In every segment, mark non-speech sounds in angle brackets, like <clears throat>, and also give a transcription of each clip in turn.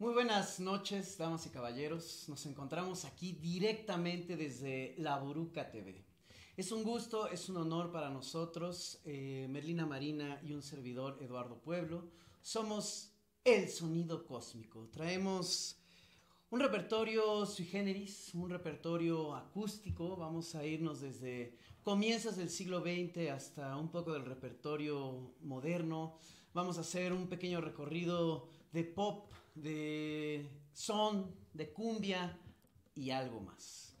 Muy buenas noches, damas y caballeros. Nos encontramos aquí directamente desde La Buruca TV. Es un gusto, es un honor para nosotros, eh, Merlina Marina y un servidor, Eduardo Pueblo. Somos El Sonido Cósmico. Traemos un repertorio sui generis, un repertorio acústico. Vamos a irnos desde comienzos del siglo XX hasta un poco del repertorio moderno. Vamos a hacer un pequeño recorrido de pop, de son, de cumbia y algo más.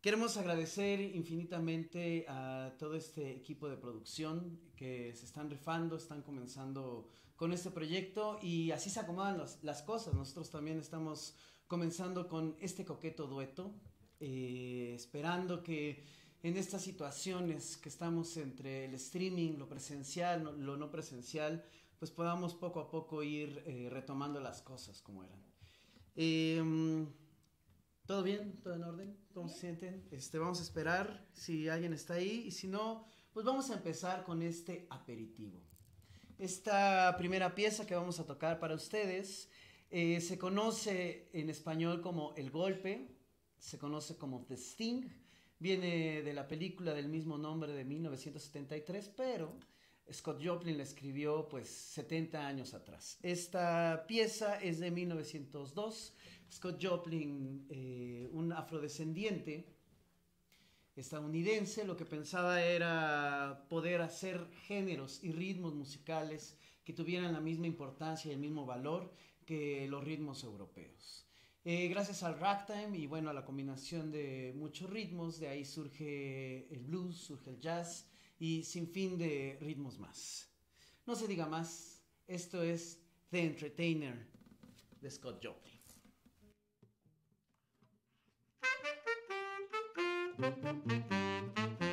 Queremos agradecer infinitamente a todo este equipo de producción que se están rifando, están comenzando con este proyecto y así se acomodan las, las cosas. Nosotros también estamos comenzando con este coqueto dueto, eh, esperando que en estas situaciones que estamos entre el streaming, lo presencial, lo no presencial, pues podamos poco a poco ir eh, retomando las cosas como eran. Eh, ¿Todo bien? ¿Todo en orden? ¿Cómo se sienten? Este, vamos a esperar si alguien está ahí y si no, pues vamos a empezar con este aperitivo. Esta primera pieza que vamos a tocar para ustedes eh, se conoce en español como El Golpe, se conoce como The Sting, viene de la película del mismo nombre de 1973, pero Scott Joplin la escribió pues 70 años atrás. Esta pieza es de 1902. Scott Joplin, eh, un afrodescendiente estadounidense, lo que pensaba era poder hacer géneros y ritmos musicales que tuvieran la misma importancia y el mismo valor que los ritmos europeos. Eh, gracias al ragtime y bueno, a la combinación de muchos ritmos, de ahí surge el blues, surge el jazz y sin fin de ritmos más. No se diga más, esto es The Entertainer de Scott Joplin. <laughs>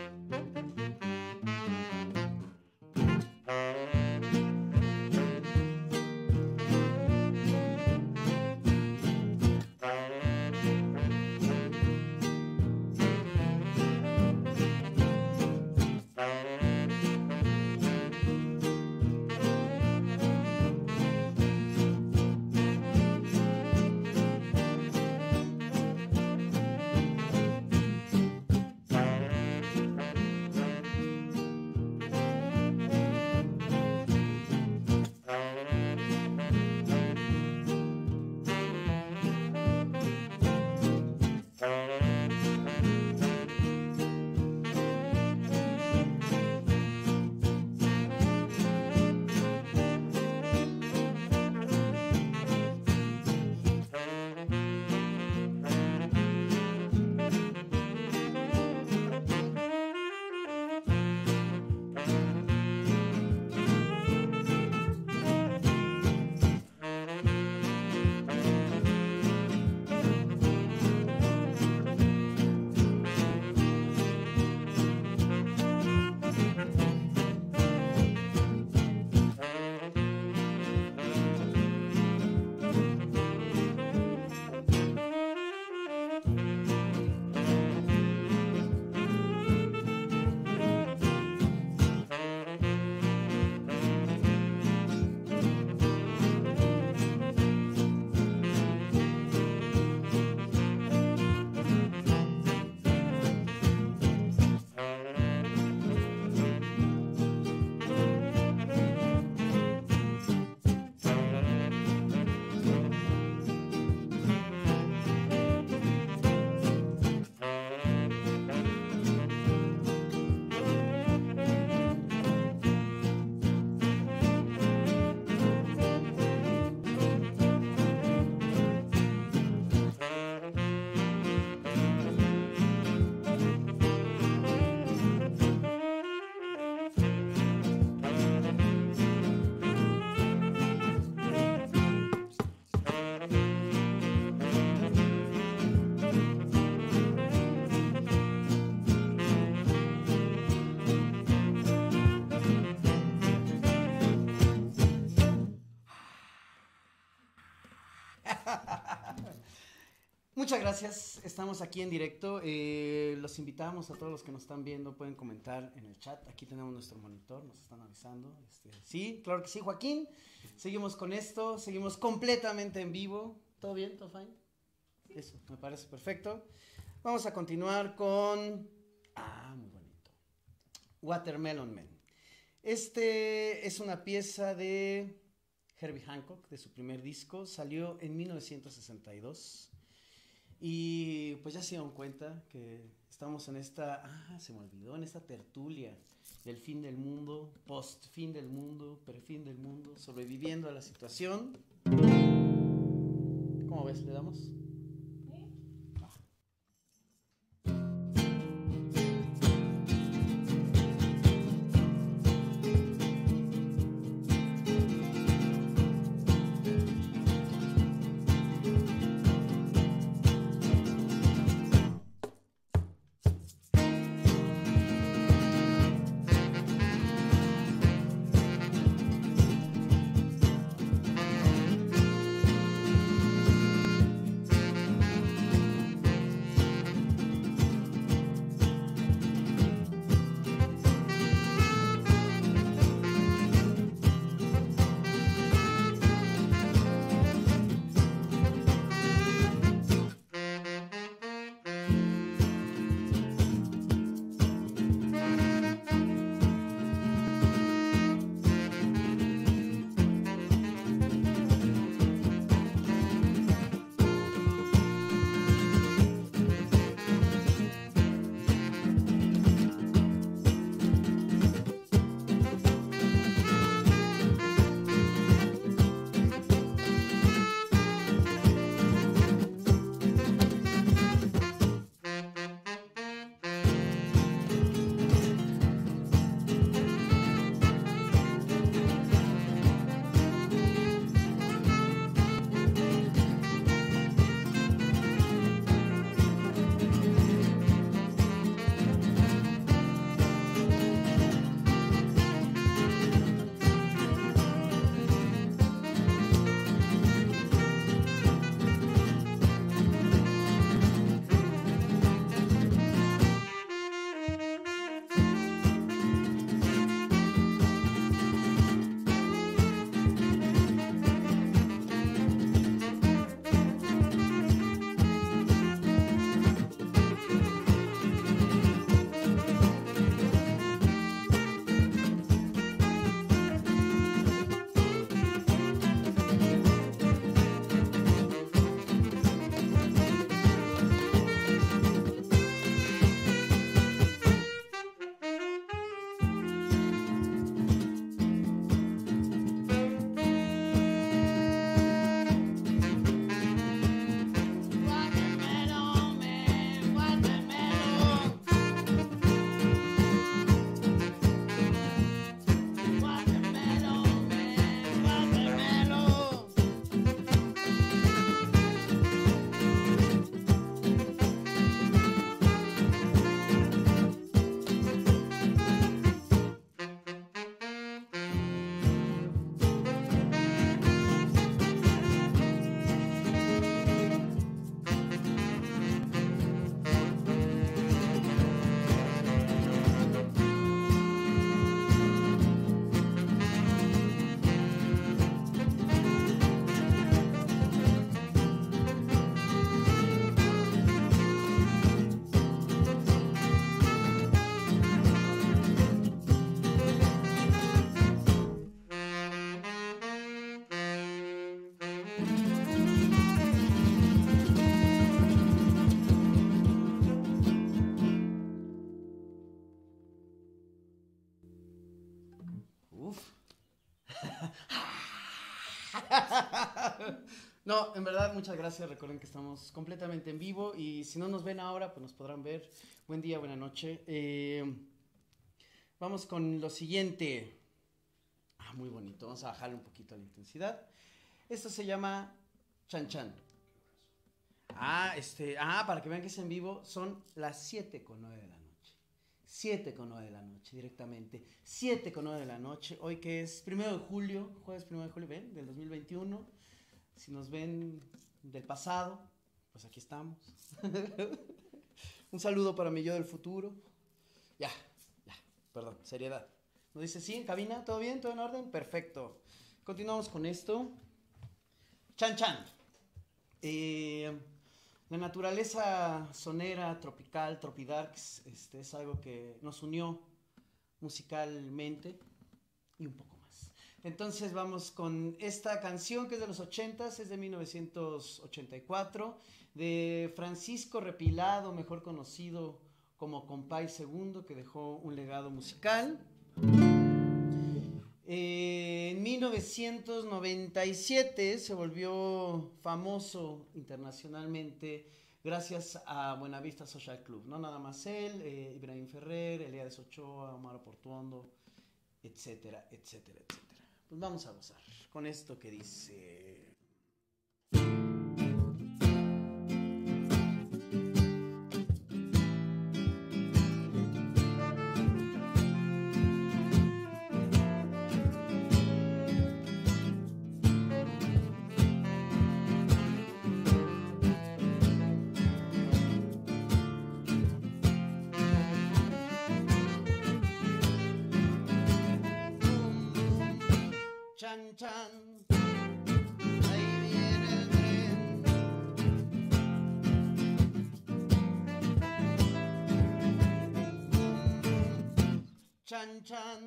Muchas gracias, estamos aquí en directo. Eh, los invitamos a todos los que nos están viendo, pueden comentar en el chat. Aquí tenemos nuestro monitor, nos están avisando. Este, sí, claro que sí, Joaquín. Seguimos con esto, seguimos completamente en vivo. ¿Todo bien? ¿Todo fine? Eso, me parece perfecto. Vamos a continuar con... Ah, muy bonito. Watermelon Man. Este es una pieza de Herbie Hancock, de su primer disco. Salió en 1962. Y pues ya se dieron cuenta que estamos en esta, ah, se me olvidó, en esta tertulia del fin del mundo, post fin del mundo, pre fin del mundo, sobreviviendo a la situación. ¿Cómo ves? ¿Le damos? No, en verdad, muchas gracias. Recuerden que estamos completamente en vivo y si no nos ven ahora, pues nos podrán ver. Buen día, buena noche. Eh, vamos con lo siguiente. Ah, muy bonito. Vamos a bajarle un poquito la intensidad. Esto se llama Chan Chan. Ah, este, ah, para que vean que es en vivo, son las 7 con 9 de la noche. 7 con 9 de la noche, directamente. 7 con 9 de la noche. Hoy que es primero de julio, jueves primero de julio, ven, del 2021. Si nos ven del pasado, pues aquí estamos. <laughs> Un saludo para mi yo del futuro. Ya, ya, perdón, seriedad. Nos dice, sí, en cabina, ¿todo bien? ¿Todo en orden? Perfecto. Continuamos con esto. Chan Chan. Eh, la naturaleza sonera, tropical, tropidarks, este, es algo que nos unió musicalmente y un poco entonces vamos con esta canción que es de los 80s, es de 1984, de Francisco Repilado, mejor conocido como Compay II, que dejó un legado musical. Eh, en 1997 se volvió famoso internacionalmente gracias a Buenavista Social Club, no nada más él, eh, Ibrahim Ferrer, Elías Ochoa, Omar Portuondo, etcétera, etcétera, etcétera pues vamos a gozar con esto que dice... chan chan.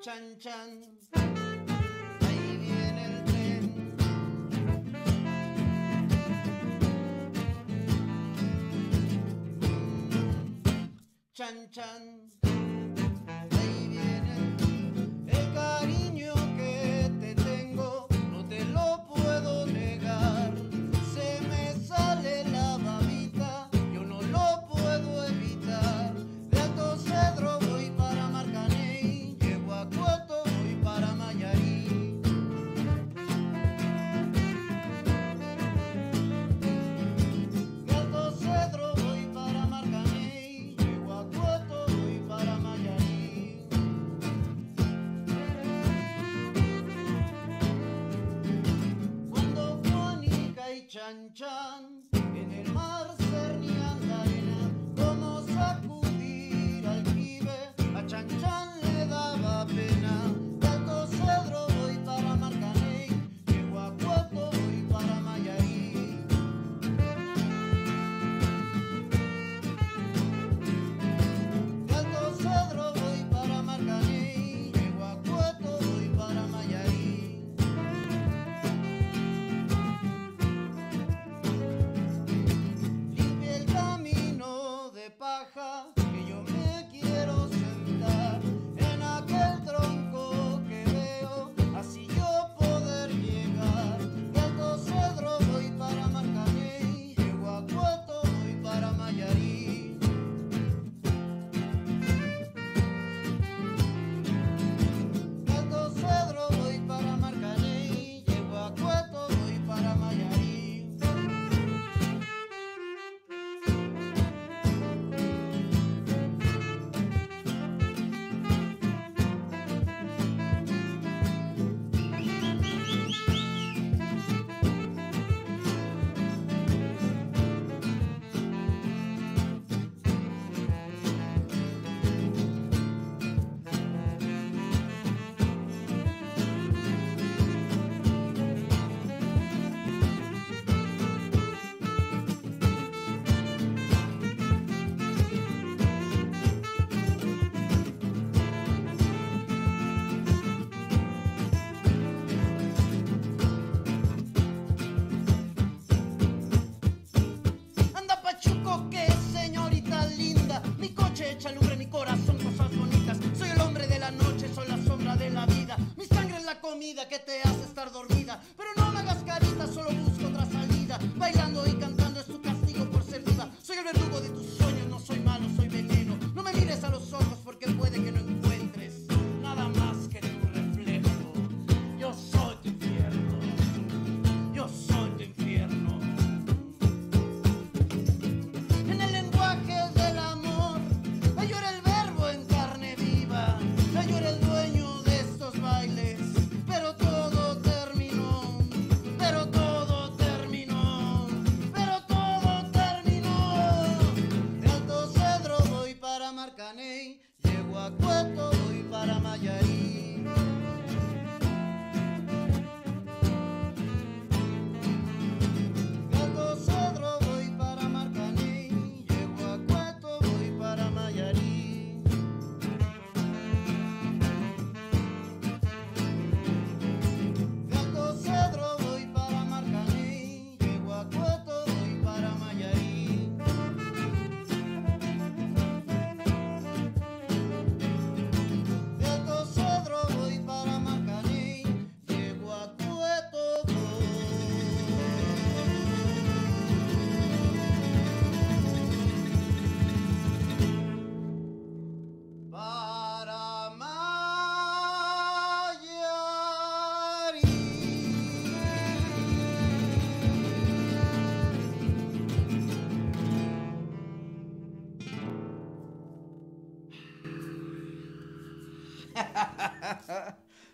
Chan chan. Ahí viene el tren. Chan chan.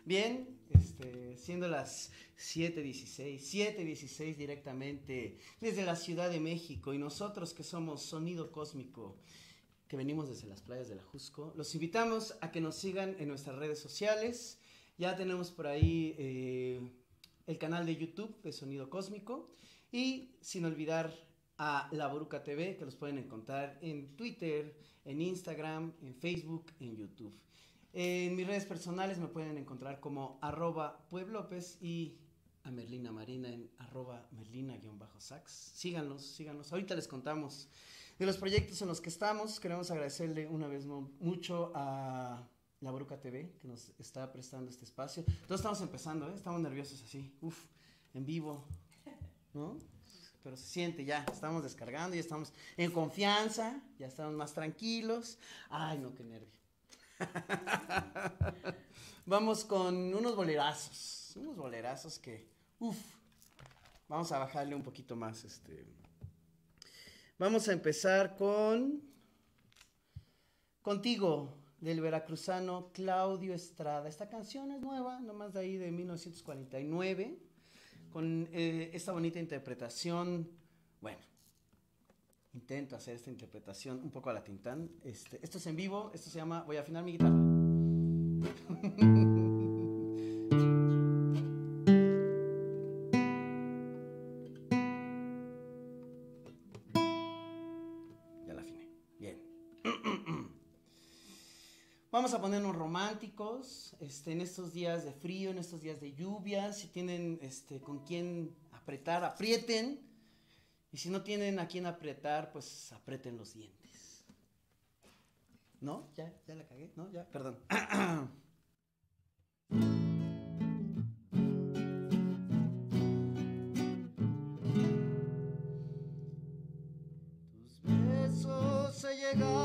Bien, este, siendo las 7.16, 7.16 directamente desde la Ciudad de México y nosotros que somos Sonido Cósmico, que venimos desde las playas de la Jusco, los invitamos a que nos sigan en nuestras redes sociales. Ya tenemos por ahí eh, el canal de YouTube de Sonido Cósmico y sin olvidar a La Boruca TV, que los pueden encontrar en Twitter, en Instagram, en Facebook, en YouTube. En mis redes personales me pueden encontrar como arroba pueblopez y a Merlina Marina en arroba merlina-sax. Síganos, síganos. Ahorita les contamos de los proyectos en los que estamos. Queremos agradecerle una vez mucho a La Boruca TV que nos está prestando este espacio. Todos estamos empezando, ¿eh? estamos nerviosos así, uf, en vivo, ¿no? pero se siente ya, estamos descargando, ya estamos en confianza, ya estamos más tranquilos. Ay, no, qué nervio. <laughs> Vamos con unos bolerazos, unos bolerazos que, uff, vamos a bajarle un poquito más, este. Vamos a empezar con Contigo, del veracruzano Claudio Estrada. Esta canción es nueva, nomás de ahí de 1949 con eh, esta bonita interpretación, bueno, intento hacer esta interpretación un poco a la Tintán. Este, esto es en vivo, esto se llama Voy a afinar mi guitarra. <laughs> <clears throat> Vamos a ponernos románticos este, en estos días de frío, en estos días de lluvia. Si tienen este, con quién apretar, aprieten. Y si no tienen a quién apretar, pues aprieten los dientes. ¿No? ¿Ya? ¿Ya la cagué? ¿No? ¿Ya? Perdón. <clears throat> Tus besos se llegaron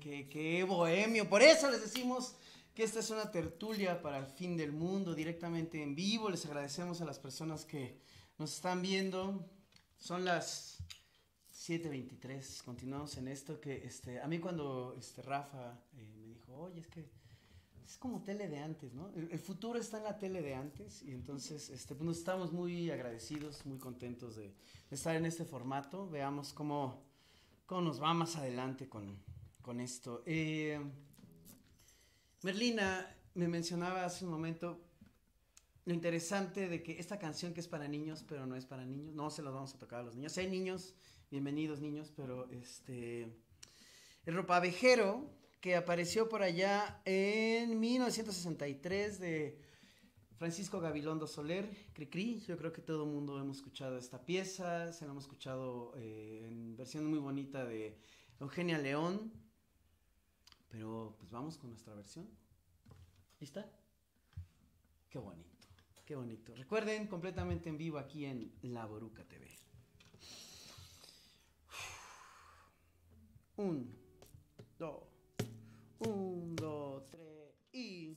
qué, bohemio. Por eso les decimos que esta es una tertulia para el fin del mundo, directamente en vivo. Les agradecemos a las personas que nos están viendo. Son las 7.23, continuamos en esto que este, a mí cuando este, Rafa eh, me dijo, oye, es que es como tele de antes, ¿no? El, futuro está en la tele de antes y entonces este, pues nos estamos muy agradecidos, muy contentos de, de estar en este formato. Veamos cómo, cómo nos va más adelante con, con esto. Eh, Merlina me mencionaba hace un momento lo interesante de que esta canción que es para niños, pero no es para niños, no se los vamos a tocar a los niños. Si niños, bienvenidos niños, pero este el ropavejero que apareció por allá en 1963 de Francisco Gabilondo Soler, Cricri, yo creo que todo el mundo hemos escuchado esta pieza, se la hemos escuchado eh, en versión muy bonita de Eugenia León, pero pues vamos con nuestra versión. ¿Lista? Qué bonito, qué bonito. Recuerden, completamente en vivo aquí en La Boruca TV. Un, dos, un, dos, tres y...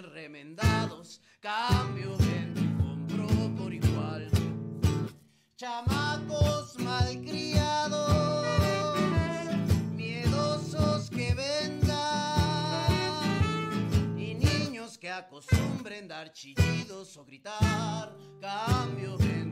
remendados, cambio vendo y compro por igual. Chamacos malcriados, miedosos que vendan, y niños que acostumbren dar chillidos o gritar, cambio vendo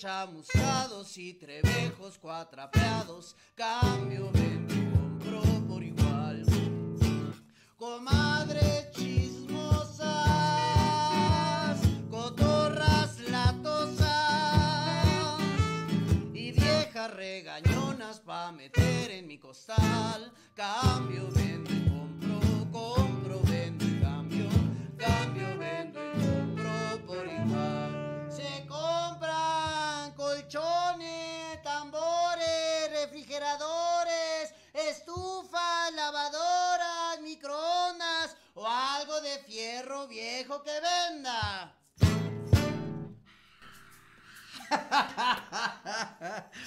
chamuscados y trebejos cuatrapeados, cambio vendo y compro por igual. Comadre chismosas, cotorras latosas y viejas regañonas pa' meter en mi costal. Cambio, vendo de fierro viejo que venda. <laughs>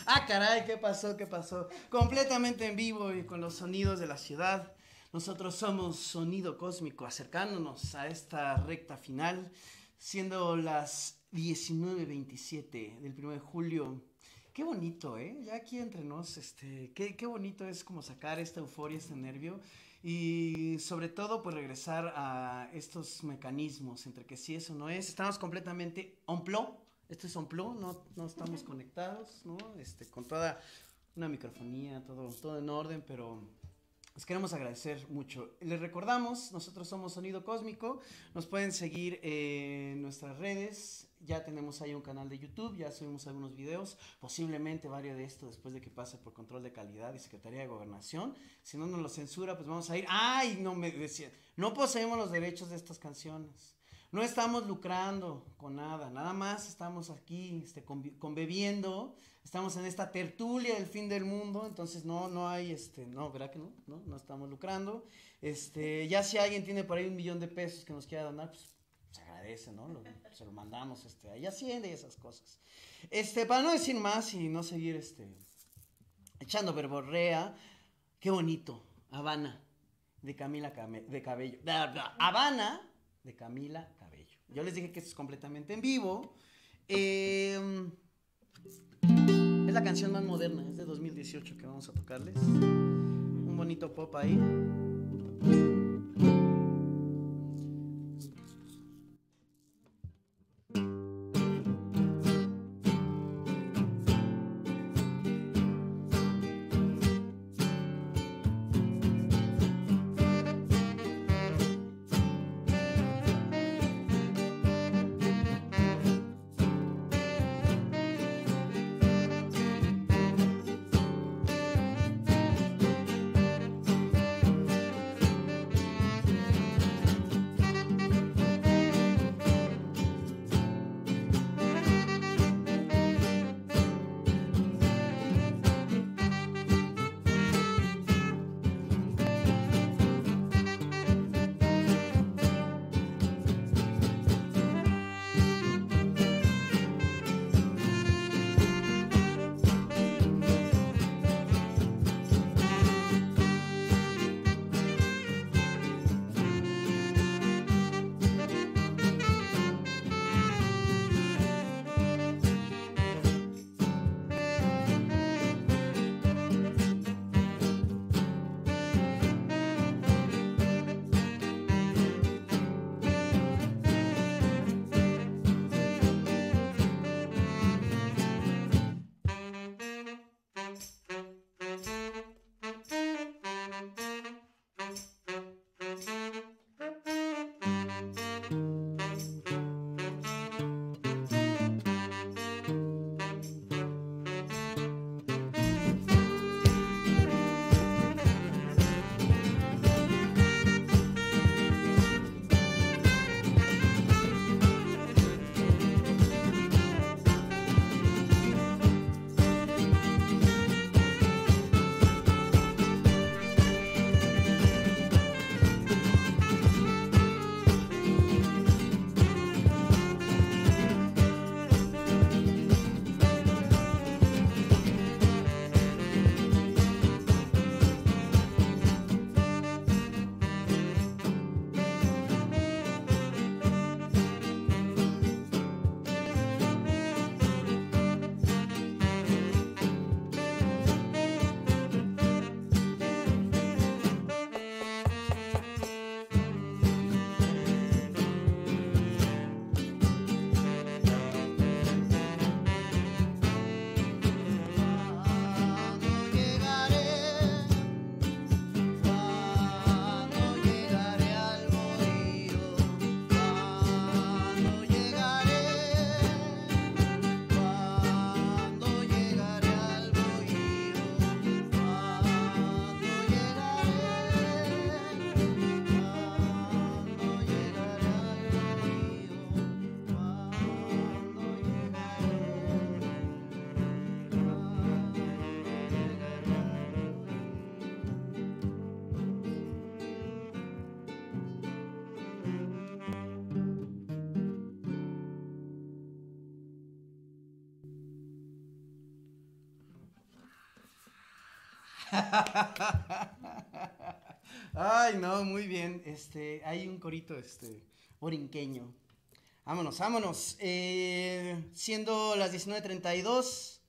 ah, caray, ¿qué pasó? ¿Qué pasó? Completamente en vivo y con los sonidos de la ciudad. Nosotros somos Sonido Cósmico, acercándonos a esta recta final, siendo las 19.27 del 1 de julio. Qué bonito, ¿eh? Ya aquí entre nos, este, qué, qué bonito es como sacar esta euforia, este nervio y sobre todo pues regresar a estos mecanismos entre que sí eso no es. Estamos completamente on plot, esto es on plot, no, no estamos conectados, ¿no? Este, con toda una microfonía, todo, todo en orden, pero Les queremos agradecer mucho. Les recordamos, nosotros somos Sonido Cósmico, nos pueden seguir en nuestras redes, ya tenemos ahí un canal de YouTube, ya subimos algunos videos, posiblemente varios de esto después de que pase por control de calidad y Secretaría de Gobernación. Si no nos lo censura, pues vamos a ir. ¡Ay! No me decía, no poseemos los derechos de estas canciones. No estamos lucrando con nada, nada más estamos aquí este, conviviendo, estamos en esta tertulia del fin del mundo, entonces no, no hay, este, no, ¿verdad que no? No, no estamos lucrando. Este, ya si alguien tiene por ahí un millón de pesos que nos quiera donar, pues se agradece, ¿no? se lo mandamos, este, ahí Hacienda y esas cosas. Este, para no decir más y no seguir, este, echando verborrea, qué bonito, Habana, de Camila de Cabello. Habana, de Camila Cabello. Yo les dije que esto es completamente en vivo. Em, es la canción más moderna, es de 2018 que vamos a tocarles. Un bonito pop ahí. Ay, no, muy bien. Este, hay un corito, este, orinqueño. Vámonos, vámonos. Eh, siendo las 19.32.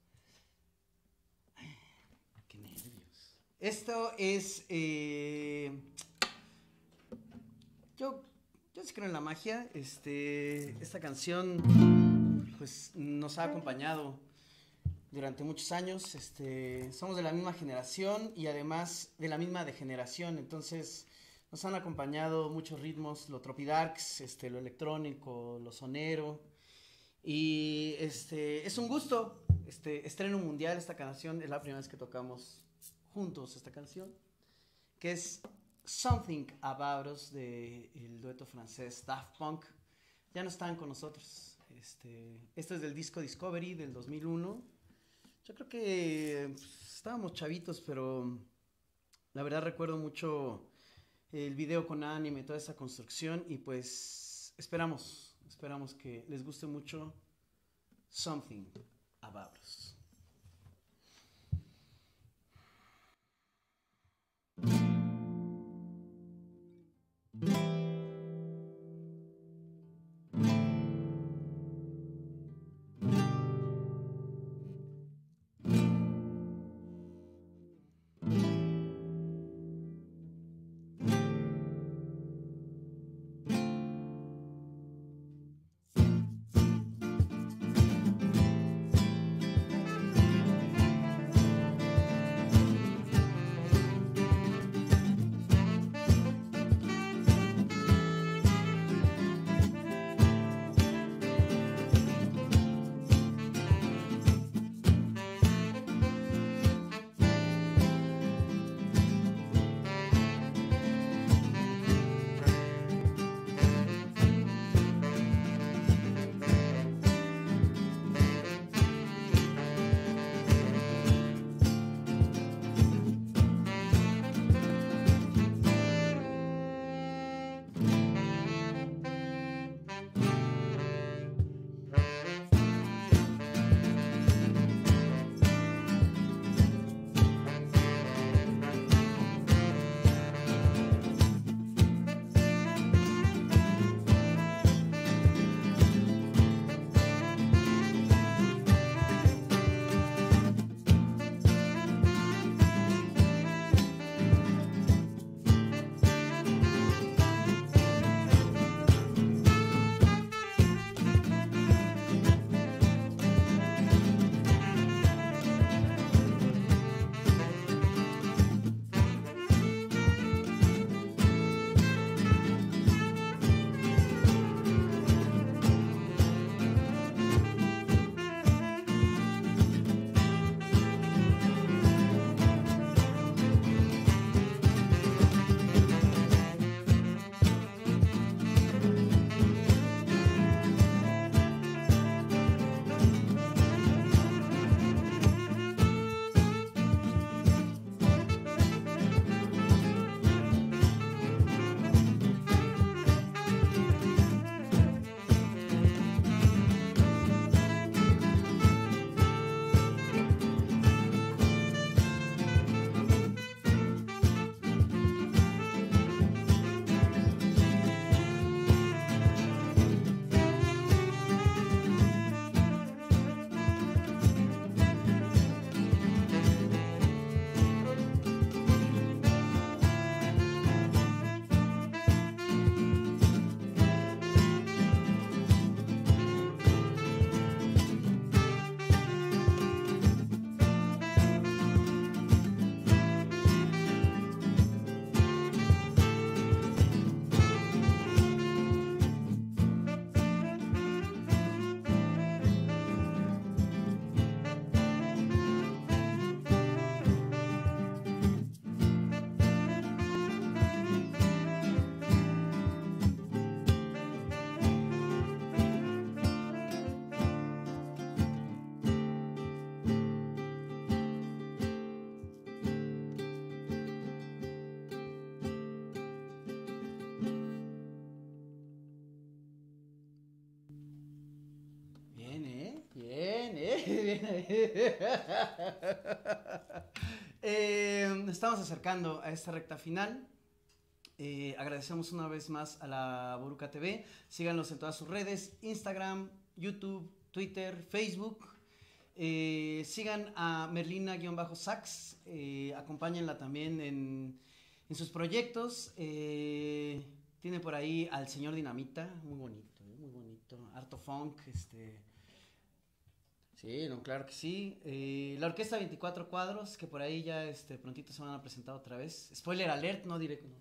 Qué nervios. Esto es. Eh, yo, yo sí creo en la magia. Este, esta canción, pues, nos ha acompañado durante muchos años. Este, somos de la misma generación y además de la misma degeneración. Entonces nos han acompañado muchos ritmos, lo tropidarks, este, lo electrónico, lo sonero. Y este, es un gusto. Este, estreno mundial esta canción. Es la primera vez que tocamos juntos esta canción. Que es Something About Us del dueto francés Daft Punk. Ya no están con nosotros. Este, este es del disco Discovery del 2001 yo creo que pues, estábamos chavitos, pero la verdad recuerdo mucho el video con anime, toda esa construcción y pues esperamos, esperamos que les guste mucho Something About Us. <laughs> Eh, estamos acercando a esta recta final. Eh, agradecemos una vez más a la Boruca TV. Síganos en todas sus redes: Instagram, YouTube, Twitter, Facebook. Eh, sigan a Merlina-Sax. acompáñenla también en, en sus proyectos. tiene por ahí al señor Dinamita, muy bonito, muy bonito. Harto funk, este Sí, no, claro que sí. Eh, la orquesta 24 cuadros, que por ahí ya este, prontito se van a presentar otra vez. Spoiler alert, no diré, no,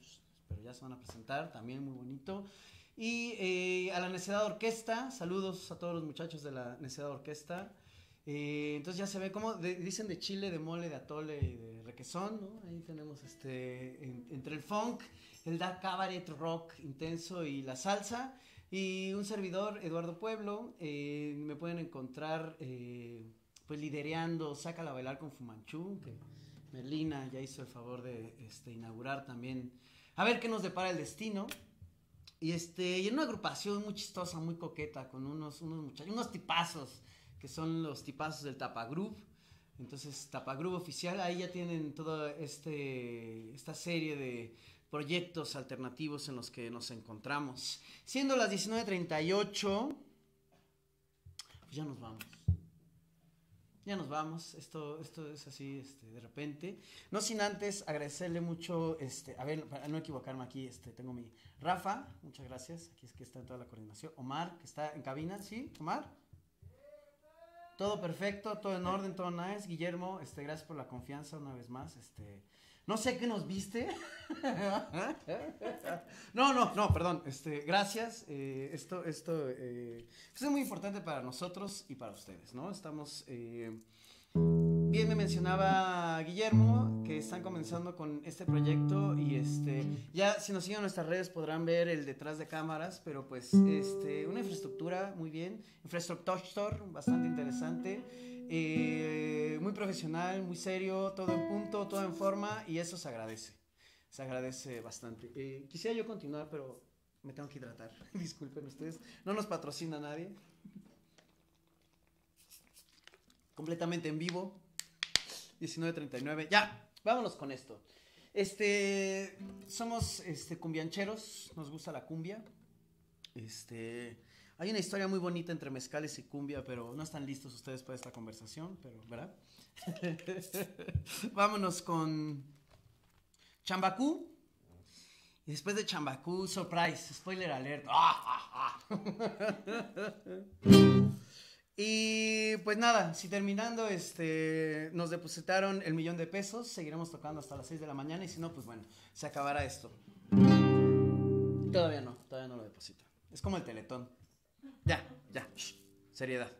pero ya se van a presentar, también muy bonito. Y eh, a la Necedad Orquesta, saludos a todos los muchachos de la Necedad Orquesta. Eh, entonces ya se ve como dicen de chile, de mole, de atole y de requesón, ¿no? Ahí tenemos este, entre el funk, el da cabaret rock intenso y la salsa. Y un servidor, Eduardo Pueblo, eh, me pueden encontrar eh, pues lidereando Sácala a bailar con Fumanchu, que Merlina ya hizo el favor de este, inaugurar también. A ver qué nos depara el destino. Y, este, y en una agrupación muy chistosa, muy coqueta, con unos, unos muchachos, unos tipazos, que son los tipazos del Tapagroove. Entonces, Tapagroove oficial, ahí ya tienen toda este, esta serie de proyectos alternativos en los que nos encontramos. Siendo las 19.38, pues ya nos vamos. Ya nos vamos, esto, esto es así este, de repente. No sin antes agradecerle mucho, este, a ver, para no equivocarme aquí, este, tengo mi Rafa, muchas gracias, aquí es que está en toda la coordinación. Omar, que está en cabina, ¿sí? Omar. Todo perfecto, todo en orden, todo nice. Guillermo, este, gracias por la confianza una vez más. Este, no sé qué nos viste. <laughs> no, no, no, perdón. Este, gracias. Eh, esto, esto eh, pues es muy importante para nosotros y para ustedes, ¿no? Estamos. Eh, bien me mencionaba Guillermo que están comenzando con este proyecto y este ya si nos siguen en nuestras redes podrán ver el detrás de cámaras, pero pues este una infraestructura muy bien, infraestructura bastante interesante. Eh, muy profesional, muy serio, todo en punto, todo en forma y eso se agradece. Se agradece bastante. Eh, quisiera yo continuar, pero me tengo que hidratar. <laughs> Disculpen ustedes. No nos patrocina nadie. Completamente en vivo. 19.39. Ya, vámonos con esto. Este, somos este, cumbiancheros, nos gusta la cumbia. Este, hay una historia muy bonita entre mezcales y cumbia, pero no están listos ustedes para esta conversación, pero, ¿verdad? <laughs> Vámonos con Chambacú. Y después de Chambacú, surprise, spoiler alert. <laughs> y pues nada, si terminando, este, nos depositaron el millón de pesos, seguiremos tocando hasta las 6 de la mañana y si no, pues bueno, se acabará esto. Todavía no, todavía no lo depositan. Es como el teletón. Ya, ya. seriedad.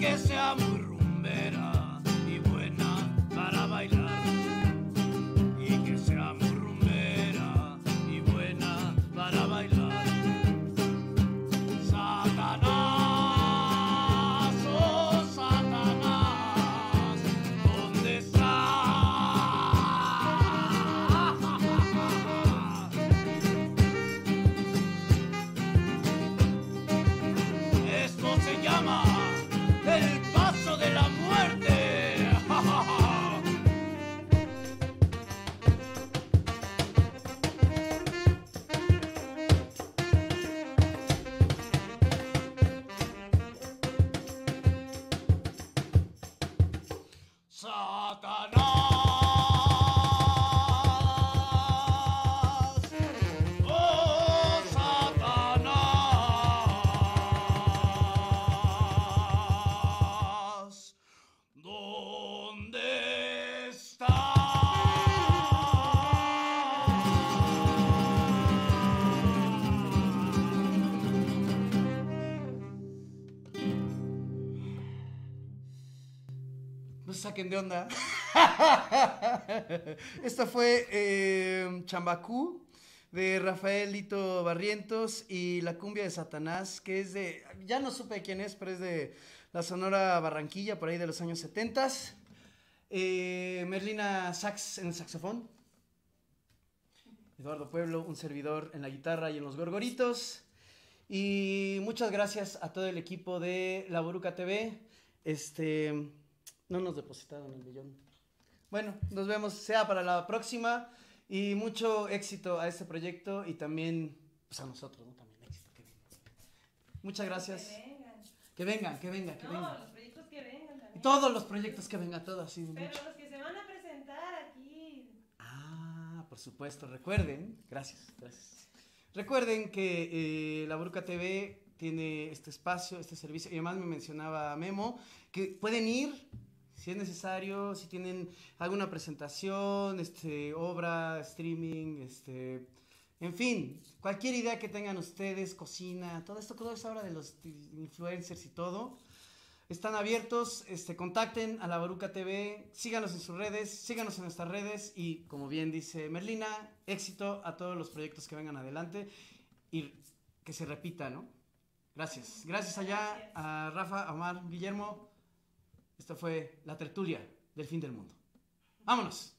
Que sea saquen de onda. <laughs> Esta fue eh, Chambacú de Rafaelito Barrientos y La cumbia de Satanás, que es de, ya no supe quién es, pero es de la Sonora Barranquilla, por ahí de los años 70. Eh, Merlina Sax en el saxofón. Eduardo Pueblo, un servidor en la guitarra y en los gorgoritos. Y muchas gracias a todo el equipo de La Boruca TV. Este, no nos depositaron el millón. Bueno, nos vemos, sea para la próxima. Y mucho éxito a este proyecto y también pues, a nosotros, ¿no? También éxito. Que Muchas gracias. Que vengan. Que vengan, que vengan, no, los proyectos que vengan también. Todos los proyectos que vengan, todos así. Pero los que se van a presentar aquí. Ah, por supuesto. Recuerden, gracias, gracias. Recuerden que eh, La Bruca TV tiene este espacio, este servicio. Y además me mencionaba Memo que pueden ir si es necesario, si tienen alguna presentación, este, obra, streaming, este, en fin, cualquier idea que tengan ustedes, cocina, todo esto, todo eso ahora de los influencers y todo, están abiertos, este, contacten a la Baruca TV, síganos en sus redes, síganos en nuestras redes y como bien dice Merlina, éxito a todos los proyectos que vengan adelante y que se repita, ¿no? Gracias. Gracias allá a Rafa, Omar, Guillermo. Esto fue la tertulia del fin del mundo. Vámonos.